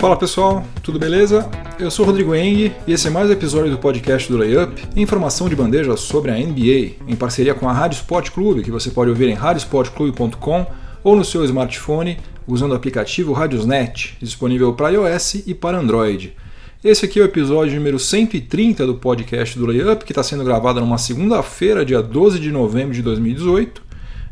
Fala pessoal, tudo beleza? Eu sou Rodrigo Eng e esse é mais um episódio do podcast do Layup, informação de bandeja sobre a NBA, em parceria com a Rádio Sport Clube, que você pode ouvir em radiosportclube.com ou no seu smartphone usando o aplicativo Radiosnet, disponível para iOS e para Android. Esse aqui é o episódio número 130 do podcast do Layup, que está sendo gravado numa segunda-feira, dia 12 de novembro de 2018.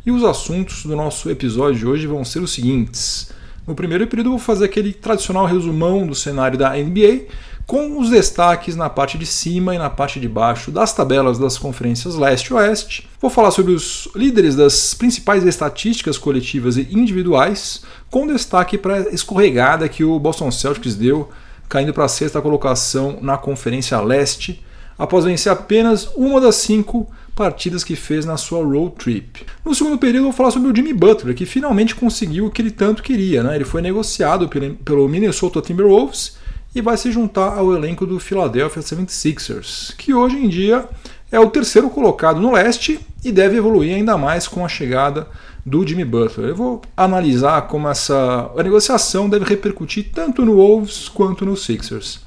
E os assuntos do nosso episódio de hoje vão ser os seguintes. No primeiro período, vou fazer aquele tradicional resumão do cenário da NBA, com os destaques na parte de cima e na parte de baixo das tabelas das conferências leste e oeste. Vou falar sobre os líderes das principais estatísticas coletivas e individuais, com destaque para a escorregada que o Boston Celtics deu, caindo para a sexta colocação na Conferência Leste, após vencer apenas uma das cinco partidas que fez na sua road trip. No segundo período, vou falar sobre o Jimmy Butler, que finalmente conseguiu o que ele tanto queria. Né? Ele foi negociado pelo Minnesota Timberwolves e vai se juntar ao elenco do Philadelphia 76ers, que hoje em dia é o terceiro colocado no leste e deve evoluir ainda mais com a chegada do Jimmy Butler. Eu vou analisar como essa negociação deve repercutir tanto no Wolves quanto no Sixers.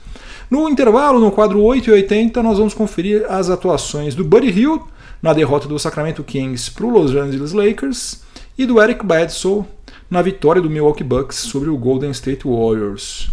No intervalo, no quadro 8 e 80, nós vamos conferir as atuações do Buddy Hill na derrota do Sacramento Kings para o Los Angeles Lakers e do Eric Bledsoe na vitória do Milwaukee Bucks sobre o Golden State Warriors.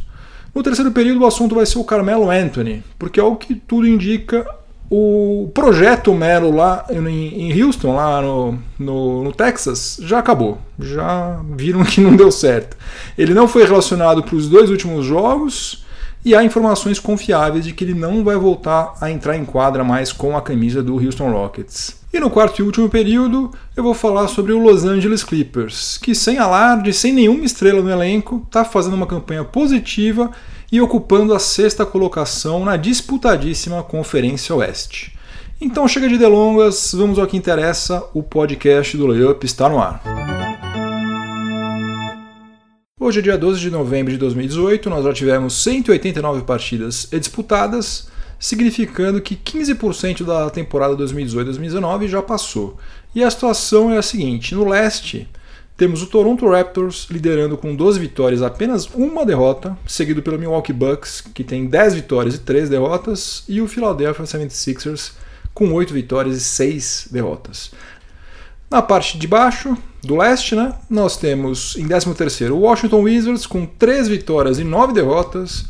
No terceiro período, o assunto vai ser o Carmelo Anthony, porque ao que tudo indica, o projeto Melo lá em Houston, lá no, no, no, Texas, já acabou. Já viram que não deu certo. Ele não foi relacionado para os dois últimos jogos e há informações confiáveis de que ele não vai voltar a entrar em quadra mais com a camisa do Houston Rockets. E no quarto e último período, eu vou falar sobre o Los Angeles Clippers, que sem alarde, sem nenhuma estrela no elenco, está fazendo uma campanha positiva e ocupando a sexta colocação na disputadíssima Conferência Oeste. Então chega de delongas, vamos ao que interessa, o podcast do Layup está no ar. Hoje é dia 12 de novembro de 2018, nós já tivemos 189 partidas disputadas, significando que 15% da temporada 2018-2019 já passou. E a situação é a seguinte: no leste, temos o Toronto Raptors liderando com 12 vitórias, apenas uma derrota, seguido pelo Milwaukee Bucks, que tem 10 vitórias e 3 derrotas, e o Philadelphia 76ers com 8 vitórias e 6 derrotas. Na parte de baixo, do leste, né, nós temos em 13º o Washington Wizards com 3 vitórias e 9 derrotas,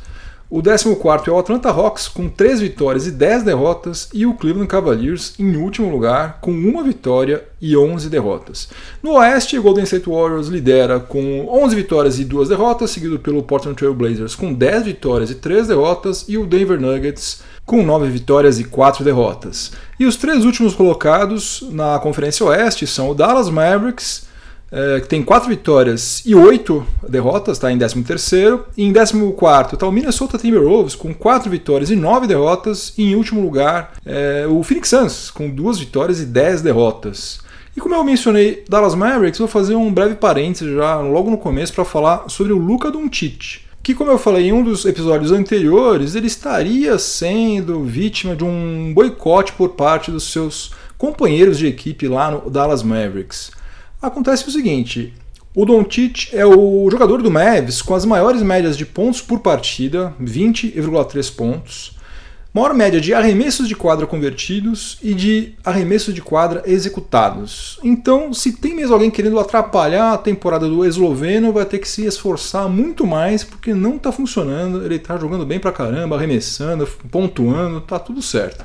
o 14º é o Atlanta Hawks com 3 vitórias e 10 derrotas. E o Cleveland Cavaliers em último lugar com uma vitória e 11 derrotas. No oeste, o Golden State Warriors lidera com 11 vitórias e 2 derrotas, seguido pelo Portland Trail Blazers com 10 vitórias e 3 derrotas. E o Denver Nuggets com 9 vitórias e 4 derrotas. E os três últimos colocados na Conferência Oeste são o Dallas Mavericks, é, que tem 4 vitórias e 8 derrotas, está em 13º. E em 14º está o Minnesota Timberwolves com 4 vitórias e 9 derrotas. E em último lugar, é, o Phoenix Suns com 2 vitórias e 10 derrotas. E como eu mencionei Dallas Mavericks, vou fazer um breve parênteses já logo no começo para falar sobre o Luca Doncic que, como eu falei em um dos episódios anteriores, ele estaria sendo vítima de um boicote por parte dos seus companheiros de equipe lá no Dallas Mavericks. Acontece o seguinte: o Doncic é o jogador do Mavs com as maiores médias de pontos por partida, 20,3 pontos maior média de arremessos de quadra convertidos e de arremessos de quadra executados. Então, se tem mesmo alguém querendo atrapalhar a temporada do esloveno, vai ter que se esforçar muito mais porque não está funcionando. Ele está jogando bem pra caramba, arremessando, pontuando, tá tudo certo.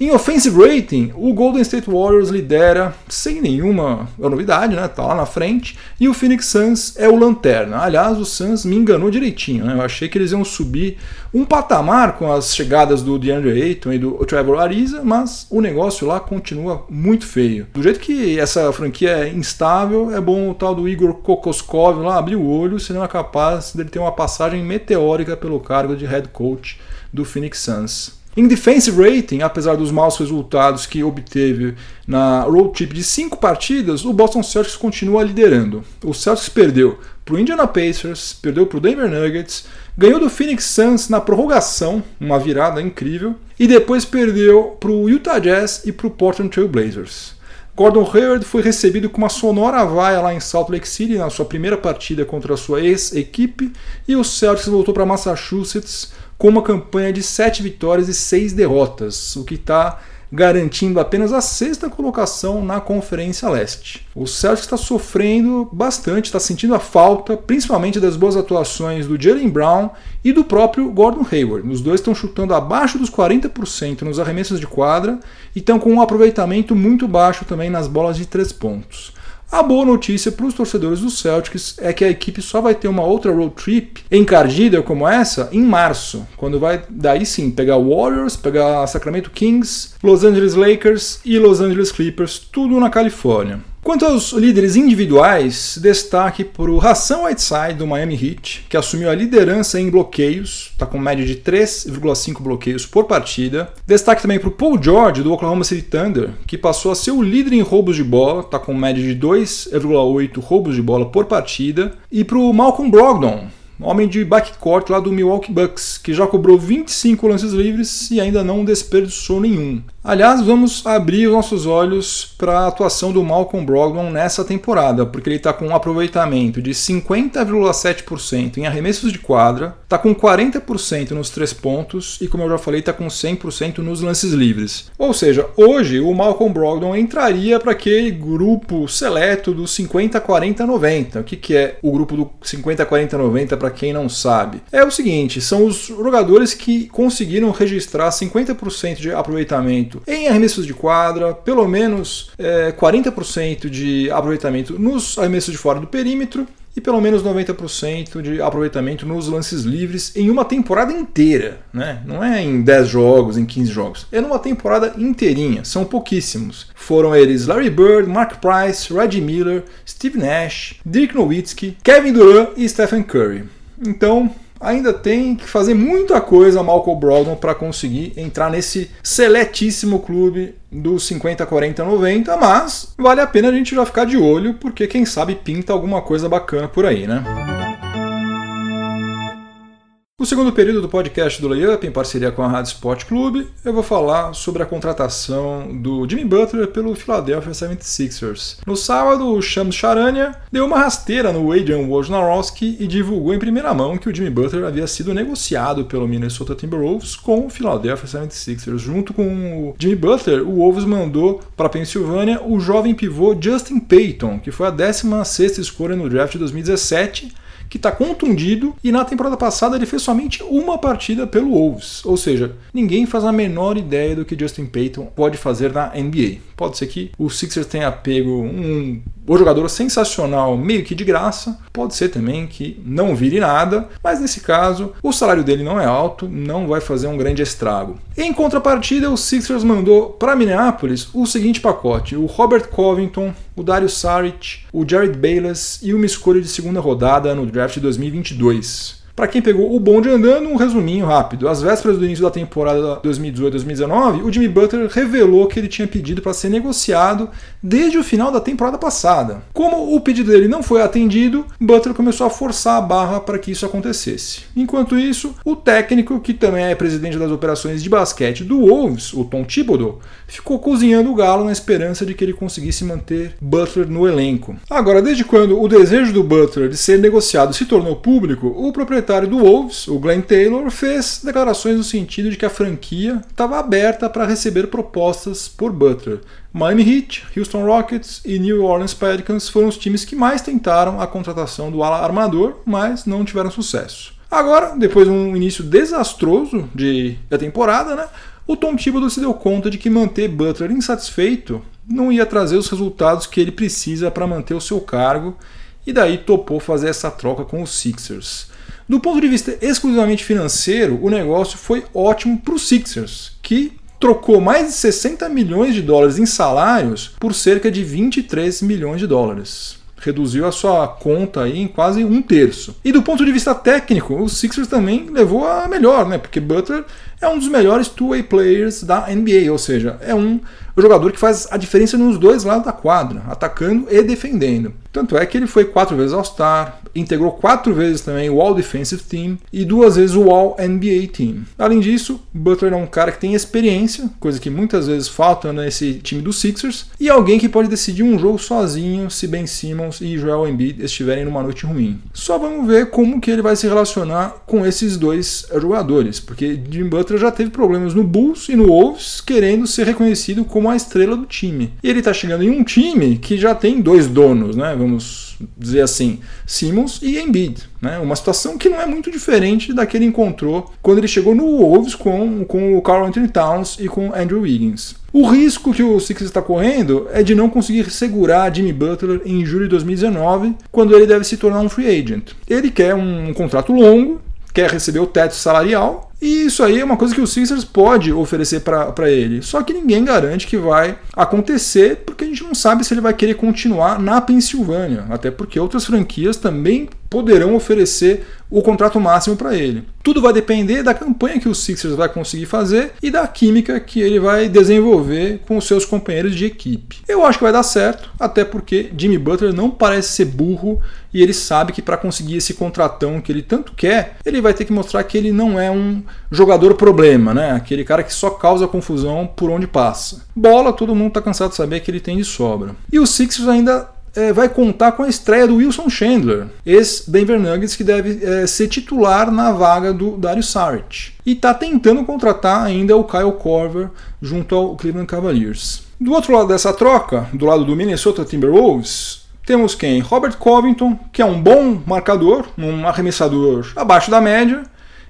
Em offensive rating, o Golden State Warriors lidera sem nenhuma novidade, né? Tá lá na frente. E o Phoenix Suns é o lanterna. Aliás, o Suns me enganou direitinho, né? Eu achei que eles iam subir um patamar com as chegadas do DeAndre Ayton e do Trevor Ariza, mas o negócio lá continua muito feio. Do jeito que essa franquia é instável, é bom o tal do Igor Kokoskov lá abrir o olho, se não é capaz dele ter uma passagem meteórica pelo cargo de head coach do Phoenix Suns. Em defensive rating, apesar dos maus resultados que obteve na road trip de cinco partidas, o Boston Celtics continua liderando. O Celtics perdeu para o Indiana Pacers, perdeu para o Denver Nuggets, ganhou do Phoenix Suns na prorrogação, uma virada incrível, e depois perdeu para o Utah Jazz e para o Portland Trail Blazers. Gordon Hayward foi recebido com uma sonora vaia lá em Salt Lake City na sua primeira partida contra a sua ex-equipe e o Celtics voltou para Massachusetts com uma campanha de 7 vitórias e 6 derrotas, o que está garantindo apenas a sexta colocação na Conferência Leste. O Celtics está sofrendo bastante, está sentindo a falta, principalmente das boas atuações do Jalen Brown e do próprio Gordon Hayward. Os dois estão chutando abaixo dos 40% nos arremessos de quadra e estão com um aproveitamento muito baixo também nas bolas de três pontos. A boa notícia para os torcedores do Celtics é que a equipe só vai ter uma outra road trip encardida como essa em março, quando vai daí sim pegar Warriors, pegar Sacramento Kings, Los Angeles Lakers e Los Angeles Clippers, tudo na Califórnia. Quanto aos líderes individuais, destaque para o Hassan Whiteside do Miami Heat, que assumiu a liderança em bloqueios, está com média de 3,5 bloqueios por partida. Destaque também para o Paul George do Oklahoma City Thunder, que passou a ser o líder em roubos de bola, está com média de 2,8 roubos de bola por partida. E para o Malcolm Brogdon, homem de backcourt lá do Milwaukee Bucks, que já cobrou 25 lances livres e ainda não desperdiçou nenhum. Aliás, vamos abrir os nossos olhos para a atuação do Malcolm Brogdon nessa temporada, porque ele está com um aproveitamento de 50,7% em arremessos de quadra, está com 40% nos três pontos e, como eu já falei, está com 100% nos lances livres. Ou seja, hoje o Malcolm Brogdon entraria para aquele grupo seleto do 50-40-90. O que, que é o grupo do 50-40-90 para quem não sabe? É o seguinte: são os jogadores que conseguiram registrar 50% de aproveitamento em arremessos de quadra, pelo menos é, 40% de aproveitamento nos arremessos de fora do perímetro e pelo menos 90% de aproveitamento nos lances livres em uma temporada inteira, né? Não é em 10 jogos, em 15 jogos. É numa temporada inteirinha, são pouquíssimos. Foram eles Larry Bird, Mark Price, Reggie Miller, Steve Nash, Dirk Nowitzki, Kevin Durant e Stephen Curry. Então, ainda tem que fazer muita coisa Malcolm Brogdon para conseguir entrar nesse seletíssimo clube dos 50, 40, 90, mas vale a pena a gente já ficar de olho, porque quem sabe pinta alguma coisa bacana por aí, né? No segundo período do podcast do Layup, em parceria com a Rádio Sport Clube, eu vou falar sobre a contratação do Jimmy Butler pelo Philadelphia 76ers. No sábado, o Shams Charania deu uma rasteira no Adrian Wojnarowski e divulgou em primeira mão que o Jimmy Butler havia sido negociado pelo Minnesota Timberwolves com o Philadelphia 76ers. Junto com o Jimmy Butler, o Wolves mandou para a Pensilvânia o jovem pivô Justin Payton, que foi a 16ª escolha no draft de 2017 que está contundido e na temporada passada ele fez somente uma partida pelo Wolves. Ou seja, ninguém faz a menor ideia do que Justin Payton pode fazer na NBA. Pode ser que o Sixers tenha pego um o jogador sensacional meio que de graça, pode ser também que não vire nada, mas nesse caso o salário dele não é alto, não vai fazer um grande estrago. Em contrapartida, o Sixers mandou para Minneapolis o seguinte pacote: o Robert Covington, o Dario Saric, o Jared Bayless e uma escolha de segunda rodada no draft 2022. Para quem pegou o bonde andando, um resuminho rápido. Às vésperas do início da temporada 2018-2019, o Jimmy Butler revelou que ele tinha pedido para ser negociado desde o final da temporada passada. Como o pedido dele não foi atendido, Butler começou a forçar a barra para que isso acontecesse. Enquanto isso, o técnico, que também é presidente das operações de basquete do Wolves, o Tom Thibodeau, ficou cozinhando o galo na esperança de que ele conseguisse manter Butler no elenco. Agora, desde quando o desejo do Butler de ser negociado se tornou público, o proprietário proprietário do Wolves, o Glenn Taylor, fez declarações no sentido de que a franquia estava aberta para receber propostas por Butler. Miami Heat, Houston Rockets e New Orleans Pelicans foram os times que mais tentaram a contratação do ala armador, mas não tiveram sucesso. Agora, depois de um início desastroso de, da temporada, né, o Tom Thibodeau se deu conta de que manter Butler insatisfeito não ia trazer os resultados que ele precisa para manter o seu cargo e daí topou fazer essa troca com os Sixers. Do ponto de vista exclusivamente financeiro, o negócio foi ótimo para os Sixers, que trocou mais de 60 milhões de dólares em salários por cerca de 23 milhões de dólares. Reduziu a sua conta aí em quase um terço. E do ponto de vista técnico, o Sixers também levou a melhor, né? Porque Butler é um dos melhores two-way players da NBA, ou seja, é um jogador que faz a diferença nos dois lados da quadra, atacando e defendendo. Tanto é que ele foi quatro vezes All-Star, integrou quatro vezes também o All Defensive Team e duas vezes o All NBA Team. Além disso, Butler é um cara que tem experiência, coisa que muitas vezes falta nesse time dos Sixers, e alguém que pode decidir um jogo sozinho se Ben Simmons e Joel Embiid estiverem numa noite ruim. Só vamos ver como que ele vai se relacionar com esses dois jogadores, porque Jim Butler já teve problemas no Bulls e no Wolves querendo ser reconhecido como a estrela do time. E ele está chegando em um time que já tem dois donos, né? Vamos dizer assim, Simmons e Embiid. Né? Uma situação que não é muito diferente da que ele encontrou quando ele chegou no Wolves com, com o Carl Anthony Towns e com Andrew Wiggins. O risco que o Sixers está correndo é de não conseguir segurar Jimmy Butler em julho de 2019, quando ele deve se tornar um free agent. Ele quer um, contrato longo, quer receber o teto salarial e isso aí é uma coisa que o Sixers pode oferecer para ele. Só que ninguém garante que vai acontecer, porque a gente não sabe se ele vai querer continuar na Pensilvânia. Até porque outras franquias também poderão oferecer o contrato máximo para ele. Tudo vai depender da campanha que o Sixers vai conseguir fazer e da química que ele vai desenvolver com os seus companheiros de equipe. Eu acho que vai dar certo, até porque Jimmy Butler não parece ser burro e ele sabe que para conseguir esse contratão que ele tanto quer, ele vai ter que mostrar que ele não é um jogador problema, né? Aquele cara que só causa confusão por onde passa. Bola, todo mundo está cansado de saber que ele tem de sobra. E o Sixers ainda é, vai contar com a estreia do Wilson Chandler, ex-Denver Nuggets, que deve é, ser titular na vaga do Dario Saric. E está tentando contratar ainda o Kyle Korver junto ao Cleveland Cavaliers. Do outro lado dessa troca, do lado do Minnesota Timberwolves, temos quem? Robert Covington, que é um bom marcador, um arremessador abaixo da média,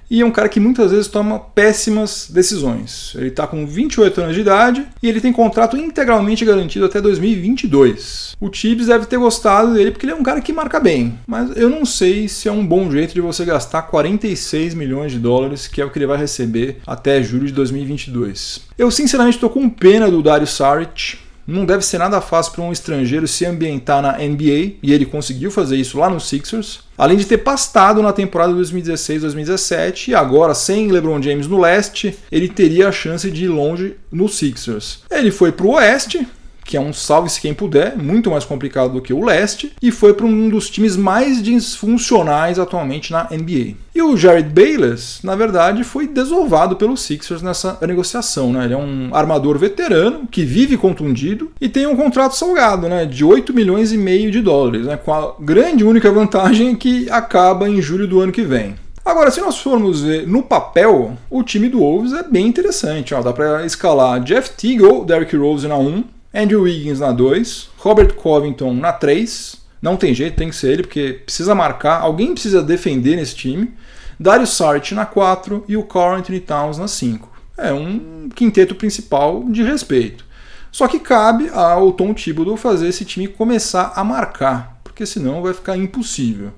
e é um cara que muitas vezes toma péssimas decisões. Ele está com 28 anos de idade e ele tem contrato integralmente garantido até 2022. O Tibbs deve ter gostado dele porque ele é um cara que marca bem, mas eu não sei se é um bom jeito de você gastar 46 milhões de dólares, que é o que ele vai receber até julho de 2022. Eu sinceramente estou com pena do Dario Saric, não deve ser nada fácil para um estrangeiro se ambientar na NBA, e ele conseguiu fazer isso lá no Sixers. Além de ter pastado na temporada 2016-2017 e agora sem LeBron James no leste, ele teria a chance de ir longe no Sixers. Ele foi para o oeste, que é um salve-se quem puder, muito mais complicado do que o leste, e foi para um dos times mais disfuncionais atualmente na NBA. E o Jared Bayless, na verdade, foi desovado pelos Sixers nessa negociação. Né? Ele é um armador veterano que vive contundido e tem um contrato salgado né? de 8 milhões e meio de dólares, né? com a grande única vantagem que acaba em julho do ano que vem. Agora, se nós formos ver no papel, o time do Wolves é bem interessante. Ó, dá para escalar Jeff Teague ou Derrick Rose na 1, Andrew Wiggins na 2, Robert Covington na 3. Não tem jeito, tem que ser ele, porque precisa marcar, alguém precisa defender nesse time. Darius Saric na 4 e o Carl Anthony Towns na 5. É um quinteto principal de respeito. Só que cabe ao Tom Thibodeau fazer esse time começar a marcar, porque senão vai ficar impossível.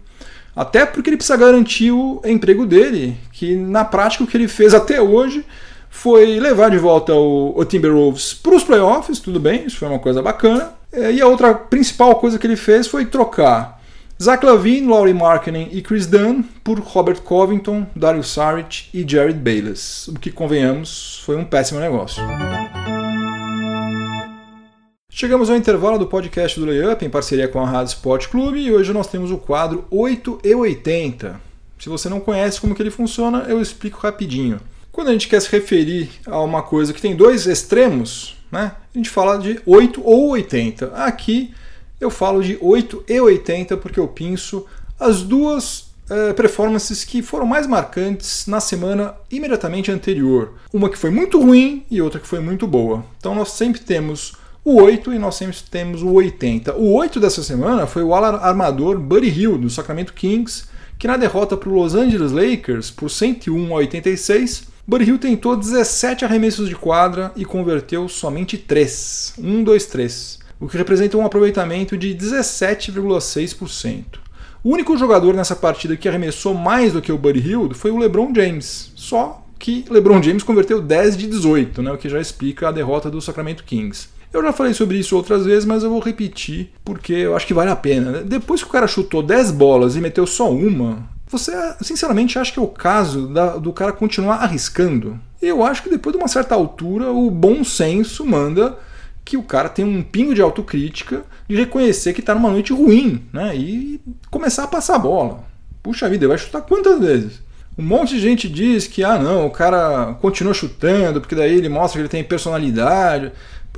Até porque ele precisa garantir o emprego dele, que na prática o que ele fez até hoje foi levar de volta o, o Timberwolves para os playoffs, tudo bem, isso foi uma coisa bacana. É, e a outra principal coisa que ele fez foi trocar Zach Lavine, Laurie Markkinen e Chris Dunn por Robert Covington, Dario Saric e Jared Bayless, o que, convenhamos, foi um péssimo negócio. Chegamos ao intervalo do podcast do Layup em parceria com a Rádio Sport Clube e hoje nós temos o quadro 8 e 80. Se você não conhece como que ele funciona, eu explico rapidinho. Quando a gente quer se referir a uma coisa que tem dois extremos, né, a gente fala de 8 ou 80. Aqui eu falo de 8 e 80 porque eu penso as duas é, performances que foram mais marcantes na semana imediatamente anterior. Uma que foi muito ruim e outra que foi muito boa. Então nós sempre temos o 8 e nós sempre temos o 80. O 8 dessa semana foi o armador Buddy Hill, do Sacramento Kings, que na derrota para o Los Angeles Lakers por 101 a 86 Buddy Hill tentou 17 arremessos de quadra e converteu somente 3. 1, 2, 3. O que representa um aproveitamento de 17,6%. O único jogador nessa partida que arremessou mais do que o Buddy Hill foi o LeBron James. Só que LeBron James converteu 10 de 18, né, o que já explica a derrota do Sacramento Kings. Eu já falei sobre isso outras vezes, mas eu vou repetir porque eu acho que vale a pena. Né? Depois que o cara chutou 10 bolas e meteu só uma, você, sinceramente, acha que é o caso da, do cara continuar arriscando? Eu acho que depois de uma certa altura, o bom senso manda que o cara tem um pingo de autocrítica de reconhecer que está numa noite ruim, né? E começar a passar a bola. Puxa vida, vai chutar quantas vezes? Um monte de gente diz que, ah, não, o cara continua chutando, porque daí ele mostra que ele tem personalidade.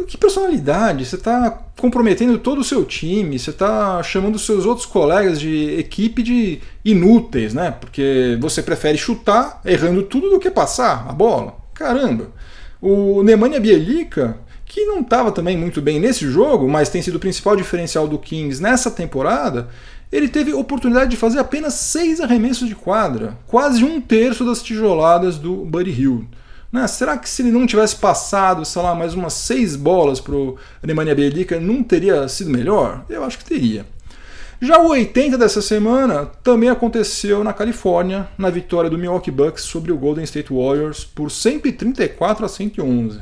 Que personalidade? Você está comprometendo todo o seu time, você está chamando os seus outros colegas de equipe de inúteis, né? Porque você prefere chutar errando tudo do que passar a bola. Caramba! O Nemanja Bielica, que não estava também muito bem nesse jogo, mas tem sido o principal diferencial do Kings nessa temporada, ele teve oportunidade de fazer apenas seis arremessos de quadra, quase um terço das tijoladas do Buddy Hill. Né? Será que se ele não tivesse passado, sei lá, mais umas seis bolas para o Nemanja Bjelica, não teria sido melhor? Eu acho que teria. Já o 80 dessa semana também aconteceu na Califórnia, na vitória do Milwaukee Bucks sobre o Golden State Warriors por 134 a 111.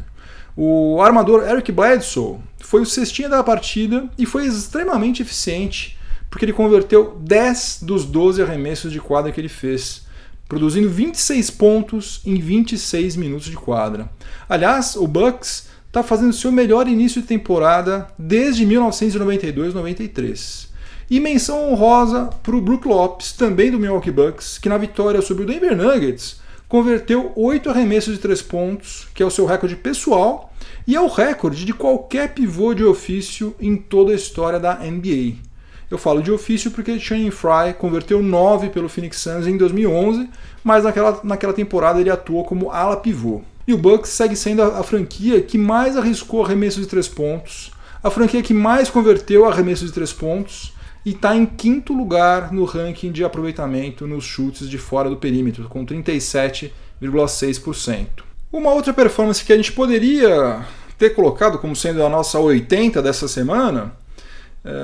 O armador Eric Bledsoe foi o cestinha da partida e foi extremamente eficiente, porque ele converteu 10 dos 12 arremessos de quadra que ele fez produzindo 26 pontos em 26 minutos de quadra. Aliás, o Bucks está fazendo seu melhor início de temporada desde 1992-93. E menção honrosa para o Brook Lopes, também do Milwaukee Bucks, que na vitória sobre o Denver Nuggets converteu 8 arremessos de 3 pontos, que é o seu recorde pessoal e é o recorde de qualquer pivô de ofício em toda a história da NBA. Eu falo de ofício porque Channing Fry converteu 9 pelo Phoenix Suns em 2011, mas naquela, naquela temporada ele atuou como ala pivô. E o Bucks segue sendo a, a franquia que mais arriscou arremessos de 3 pontos, a franquia que mais converteu arremessos de 3 pontos e está em quinto lugar no ranking de aproveitamento nos chutes de fora do perímetro, com 37,6%. Uma outra performance que a gente poderia ter colocado como sendo a nossa 80 dessa semana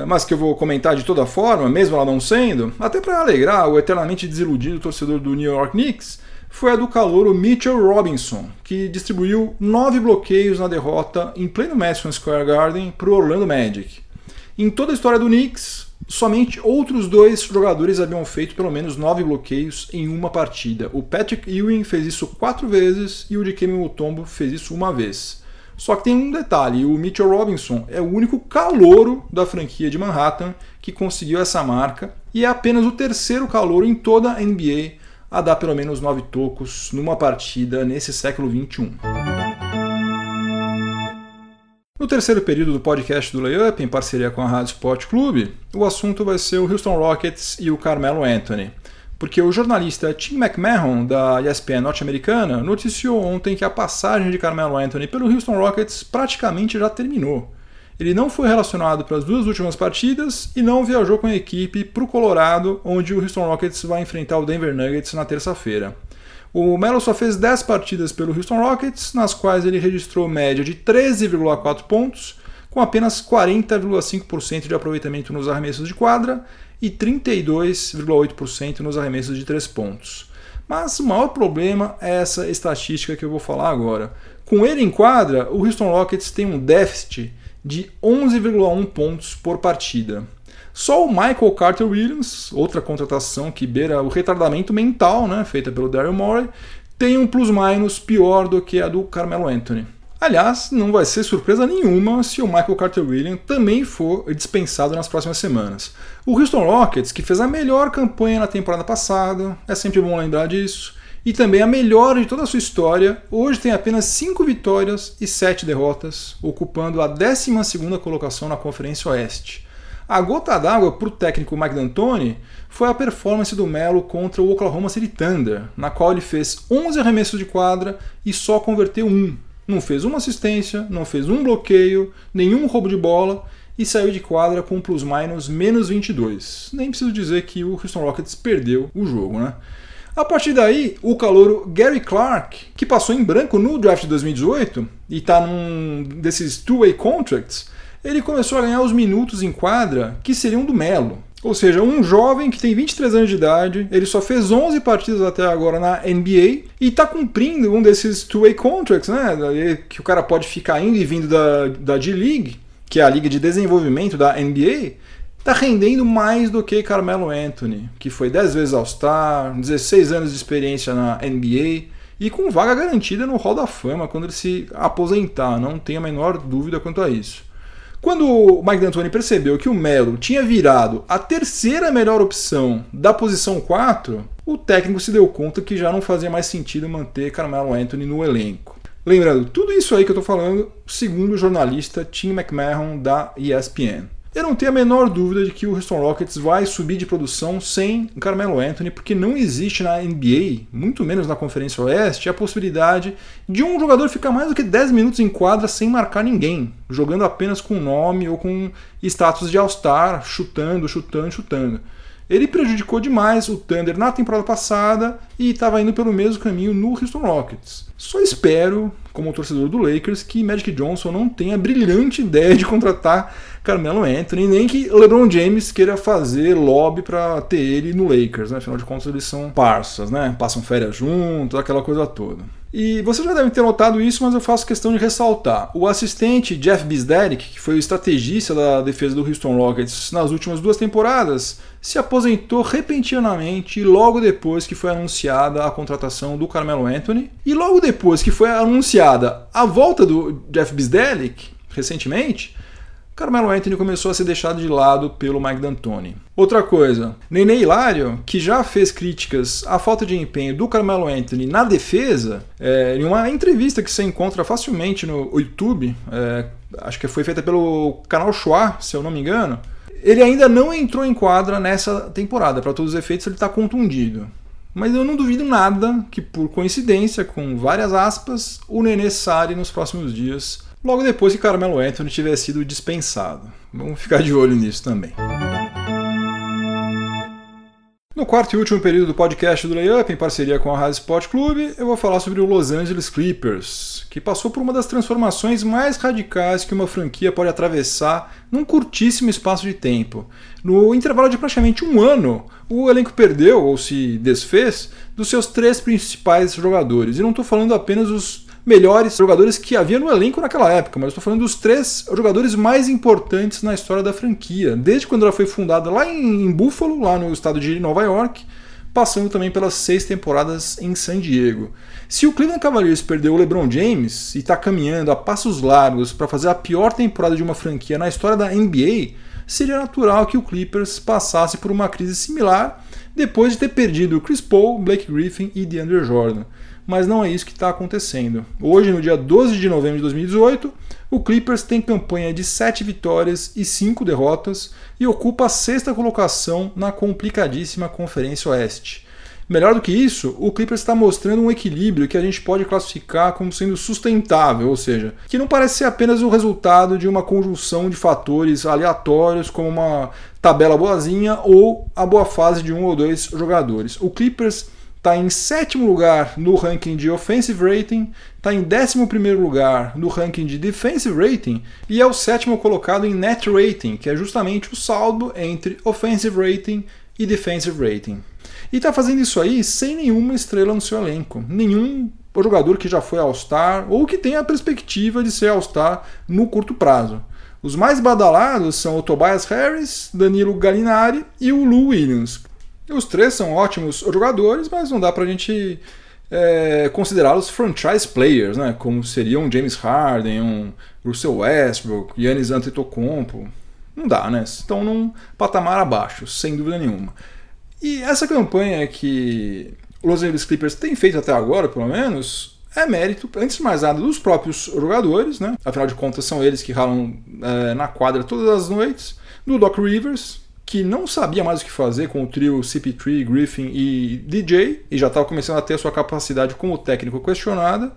mas que eu vou comentar de toda forma, mesmo ela não sendo, até para alegrar o eternamente desiludido torcedor do New York Knicks, foi a do calouro Mitchell Robinson, que distribuiu nove bloqueios na derrota em pleno Madison Square Garden para o Orlando Magic. Em toda a história do Knicks, somente outros dois jogadores haviam feito pelo menos nove bloqueios em uma partida. O Patrick Ewing fez isso quatro vezes e o Dikembe Mutombo fez isso uma vez. Só que tem um detalhe: o Mitchell Robinson é o único calouro da franquia de Manhattan que conseguiu essa marca e é apenas o terceiro calouro em toda a NBA a dar pelo menos nove tocos numa partida nesse século XXI. No terceiro período do podcast do Layup, em parceria com a Rádio Sport Clube, o assunto vai ser o Houston Rockets e o Carmelo Anthony porque o jornalista Tim McMahon, da ESPN norte-americana, noticiou ontem que a passagem de Carmelo Anthony pelo Houston Rockets praticamente já terminou. Ele não foi relacionado para as duas últimas partidas e não viajou com a equipe para o Colorado, onde o Houston Rockets vai enfrentar o Denver Nuggets na terça-feira. O Melo só fez 10 partidas pelo Houston Rockets, nas quais ele registrou média de 13,4 pontos, com apenas 40,5% de aproveitamento nos arremessos de quadra e 32,8% nos arremessos de três pontos. Mas o maior problema é essa estatística que eu vou falar agora. Com ele em quadra, o Houston Rockets tem um déficit de 11,1 pontos por partida. Só o Michael Carter Williams, outra contratação que beira o retardamento mental, né, feita pelo Daryl Morey, tem um plus-minus pior do que a do Carmelo Anthony. Aliás, não vai ser surpresa nenhuma se o Michael Carter Williams também for dispensado nas próximas semanas. O Houston Rockets, que fez a melhor campanha na temporada passada, é sempre bom lembrar disso, e também a melhor de toda a sua história, hoje tem apenas 5 vitórias e 7 derrotas, ocupando a 12 colocação na Conferência Oeste. A gota d'água para o técnico Mike D'Antoni foi a performance do Melo contra o Oklahoma City Thunder, na qual ele fez 11 arremessos de quadra e só converteu um, não fez uma assistência, não fez um bloqueio, nenhum roubo de bola e saiu de quadra com plus-minus menos 22. Nem preciso dizer que o Houston Rockets perdeu o jogo, né? A partir daí, o calouro Gary Clark, que passou em branco no draft de 2018 e está num desses two-way contracts, ele começou a ganhar os minutos em quadra que seriam do Melo. Ou seja, um jovem que tem 23 anos de idade, ele só fez 11 partidas até agora na NBA e está cumprindo um desses two-way contracts, né? Que o cara pode ficar indo e vindo da, da G-League, que é a liga de desenvolvimento da NBA, está rendendo mais do que Carmelo Anthony, que foi 10 vezes All-Star, 16 anos de experiência na NBA e com vaga garantida no Hall da Fama quando ele se aposentar, não tenho a menor dúvida quanto a isso. Quando o Mike D'Antoni percebeu que o Melo tinha virado a terceira melhor opção da posição 4, o técnico se deu conta que já não fazia mais sentido manter Carmelo Anthony no elenco. Lembrando, tudo isso aí que eu estou falando, segundo o jornalista Tim McMahon da ESPN. Eu não tenho a menor dúvida de que o Houston Rockets vai subir de produção sem Carmelo Anthony, porque não existe na NBA, muito menos na Conferência Oeste, a possibilidade de um jogador ficar mais do que 10 minutos em quadra sem marcar ninguém, jogando apenas com nome ou com status de All-Star, chutando, chutando, chutando. Ele prejudicou demais o Thunder na temporada passada e estava indo pelo mesmo caminho no Houston Rockets. Só espero, como torcedor do Lakers, que Magic Johnson não tenha a brilhante ideia de contratar Carmelo Anthony, nem que LeBron James queira fazer lobby para ter ele no Lakers, né? Afinal de contas, eles são parças, né? Passam férias juntos, aquela coisa toda. E você já deve ter notado isso, mas eu faço questão de ressaltar. O assistente Jeff Bisderick, que foi o estrategista da defesa do Houston Rockets nas últimas duas temporadas, se aposentou repentinamente logo depois que foi anunciada a contratação do Carmelo Anthony. E logo depois que foi anunciada a volta do Jeff Bisderick, recentemente, Carmelo Anthony começou a ser deixado de lado pelo Mike D'Antoni. Outra coisa, Nene Hilário, que já fez críticas à falta de empenho do Carmelo Anthony na defesa, é, em uma entrevista que você encontra facilmente no YouTube, é, acho que foi feita pelo canal Chua, se eu não me engano, ele ainda não entrou em quadra nessa temporada. Para todos os efeitos, ele está contundido. Mas eu não duvido nada que, por coincidência, com várias aspas, o Nenê sare nos próximos dias logo depois que Carmelo Anthony tiver sido dispensado. Vamos ficar de olho nisso também. No quarto e último período do podcast do Layup, em parceria com a Rádio Sport Clube, eu vou falar sobre o Los Angeles Clippers, que passou por uma das transformações mais radicais que uma franquia pode atravessar num curtíssimo espaço de tempo. No intervalo de praticamente um ano, o elenco perdeu ou se desfez dos seus três principais jogadores. E não estou falando apenas dos melhores jogadores que havia no elenco naquela época, mas estou falando dos três jogadores mais importantes na história da franquia, desde quando ela foi fundada lá em Buffalo, lá no estado de Nova York, passando também pelas seis temporadas em San Diego. Se o Cleveland Cavaliers perdeu o LeBron James e está caminhando a passos largos para fazer a pior temporada de uma franquia na história da NBA, seria natural que o Clippers passasse por uma crise similar depois de ter perdido Chris Paul, Blake Griffin e DeAndre Jordan mas não é isso que está acontecendo. Hoje, no dia 12 de novembro de 2018, o Clippers tem campanha de 7 vitórias e 5 derrotas e ocupa a sexta colocação na complicadíssima Conferência Oeste. Melhor do que isso, o Clippers está mostrando um equilíbrio que a gente pode classificar como sendo sustentável, ou seja, que não parece ser apenas o resultado de uma conjunção de fatores aleatórios, como uma tabela boazinha ou a boa fase de um ou dois jogadores. O Clippers está em sétimo lugar no ranking de Offensive Rating, está em décimo primeiro lugar no ranking de Defensive Rating e é o sétimo colocado em Net Rating, que é justamente o saldo entre Offensive Rating e Defensive Rating. E está fazendo isso aí sem nenhuma estrela no seu elenco, nenhum jogador que já foi All-Star ou que tenha a perspectiva de ser All-Star no curto prazo. Os mais badalados são o Tobias Harris, Danilo Gallinari e o Lou Williams, os três são ótimos jogadores, mas não dá pra gente é, considerá-los franchise players, né? Como seriam um James Harden, um Russell Westbrook, Giannis Antetokounmpo. Não dá, né? Estão num patamar abaixo, sem dúvida nenhuma. E essa campanha que os Los Angeles Clippers tem feito até agora, pelo menos, é mérito, antes de mais nada, dos próprios jogadores, né? Afinal de contas, são eles que ralam é, na quadra todas as noites. Do Doc Rivers, que não sabia mais o que fazer com o trio CP3, Griffin e DJ, e já estava começando a ter a sua capacidade como técnico questionada,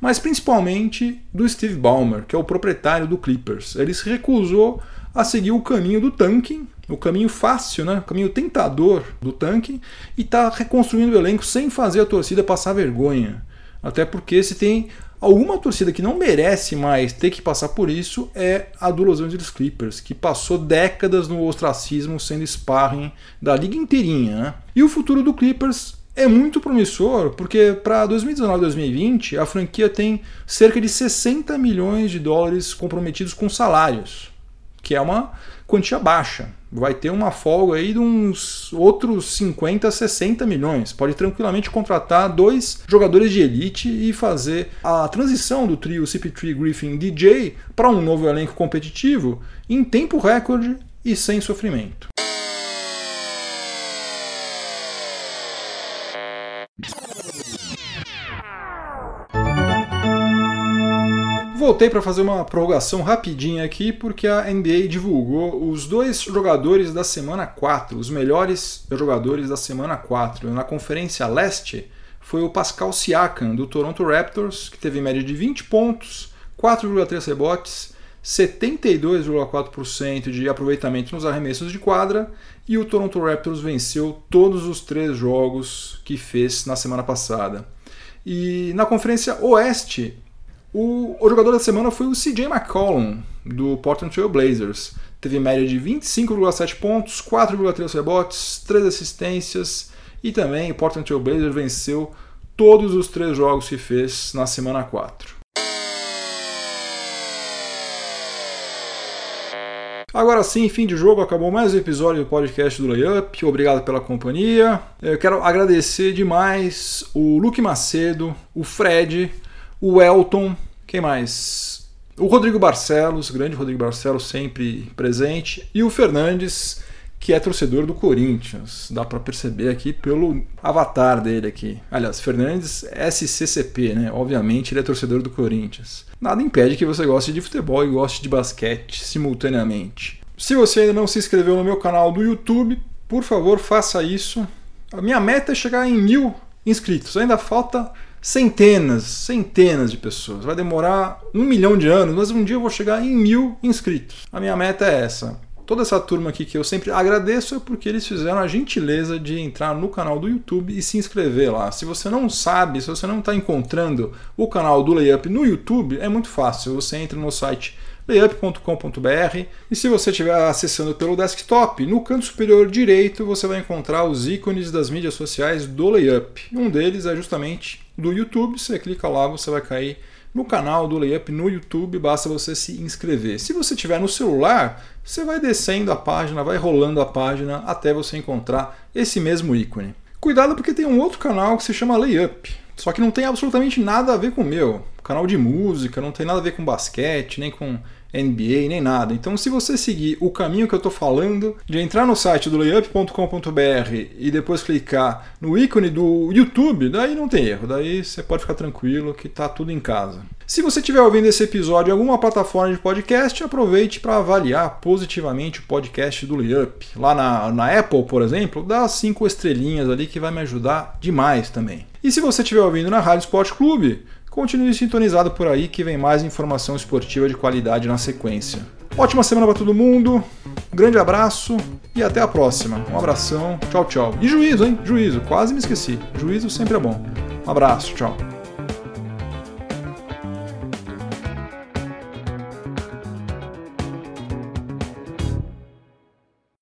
mas principalmente do Steve Ballmer, que é o proprietário do Clippers. Ele se recusou a seguir o caminho do tanking, o caminho fácil, né? o caminho tentador do tanking, e está reconstruindo o elenco sem fazer a torcida passar vergonha. Até porque se tem Alguma torcida que não merece mais ter que passar por isso é a do Los Angeles Clippers, que passou décadas no ostracismo sendo sparring da liga inteirinha. Né? E o futuro do Clippers é muito promissor, porque para 2019-2020 a franquia tem cerca de 60 milhões de dólares comprometidos com salários, que é uma quantia baixa. Vai ter uma folga aí de uns outros 50, 60 milhões. Pode tranquilamente contratar dois jogadores de elite e fazer a transição do trio CP3 Griffin DJ para um novo elenco competitivo em tempo recorde e sem sofrimento. Voltei para fazer uma prorrogação rapidinha aqui porque a NBA divulgou os dois jogadores da semana 4, os melhores jogadores da semana 4. Na Conferência Leste foi o Pascal Siakam do Toronto Raptors, que teve média de 20 pontos, 4,3 rebotes, 72,4% de aproveitamento nos arremessos de quadra e o Toronto Raptors venceu todos os três jogos que fez na semana passada. E na Conferência Oeste, o, o jogador da semana foi o CJ McCollum, do Portland Trail Blazers. Teve média de 25,7 pontos, 4,3 rebotes, 3 assistências e também o Portland Trail Blazers venceu todos os três jogos que fez na semana 4. Agora sim, fim de jogo, acabou mais um episódio do podcast do Layup. Obrigado pela companhia. Eu quero agradecer demais o Luke Macedo, o Fred, o Elton, quem mais? O Rodrigo Barcelos, grande Rodrigo Barcelos, sempre presente, e o Fernandes, que é torcedor do Corinthians. Dá para perceber aqui pelo avatar dele aqui. Aliás, Fernandes SCCP, né? Obviamente ele é torcedor do Corinthians. Nada impede que você goste de futebol e goste de basquete simultaneamente. Se você ainda não se inscreveu no meu canal do YouTube, por favor, faça isso. A minha meta é chegar em mil inscritos. Ainda falta centenas, centenas de pessoas. Vai demorar um milhão de anos, mas um dia eu vou chegar em mil inscritos. A minha meta é essa. Toda essa turma aqui que eu sempre agradeço é porque eles fizeram a gentileza de entrar no canal do YouTube e se inscrever lá. Se você não sabe, se você não está encontrando o canal do Layup no YouTube, é muito fácil. Você entra no site layup.com.br e se você estiver acessando pelo desktop, no canto superior direito você vai encontrar os ícones das mídias sociais do Layup. Um deles é justamente do YouTube, você clica lá, você vai cair no canal do Layup no YouTube, basta você se inscrever. Se você tiver no celular, você vai descendo a página, vai rolando a página até você encontrar esse mesmo ícone. Cuidado porque tem um outro canal que se chama Layup, só que não tem absolutamente nada a ver com o meu. Canal de música, não tem nada a ver com basquete, nem com NBA, nem nada. Então, se você seguir o caminho que eu estou falando, de entrar no site do layup.com.br e depois clicar no ícone do YouTube, daí não tem erro. Daí você pode ficar tranquilo que está tudo em casa. Se você estiver ouvindo esse episódio em alguma plataforma de podcast, aproveite para avaliar positivamente o podcast do Layup. Lá na, na Apple, por exemplo, dá cinco estrelinhas ali que vai me ajudar demais também. E se você estiver ouvindo na Rádio Sport Clube, Continue sintonizado por aí que vem mais informação esportiva de qualidade na sequência. Ótima semana para todo mundo, um grande abraço e até a próxima. Um abração, tchau, tchau. E juízo, hein? Juízo, quase me esqueci. Juízo sempre é bom. Um abraço, tchau.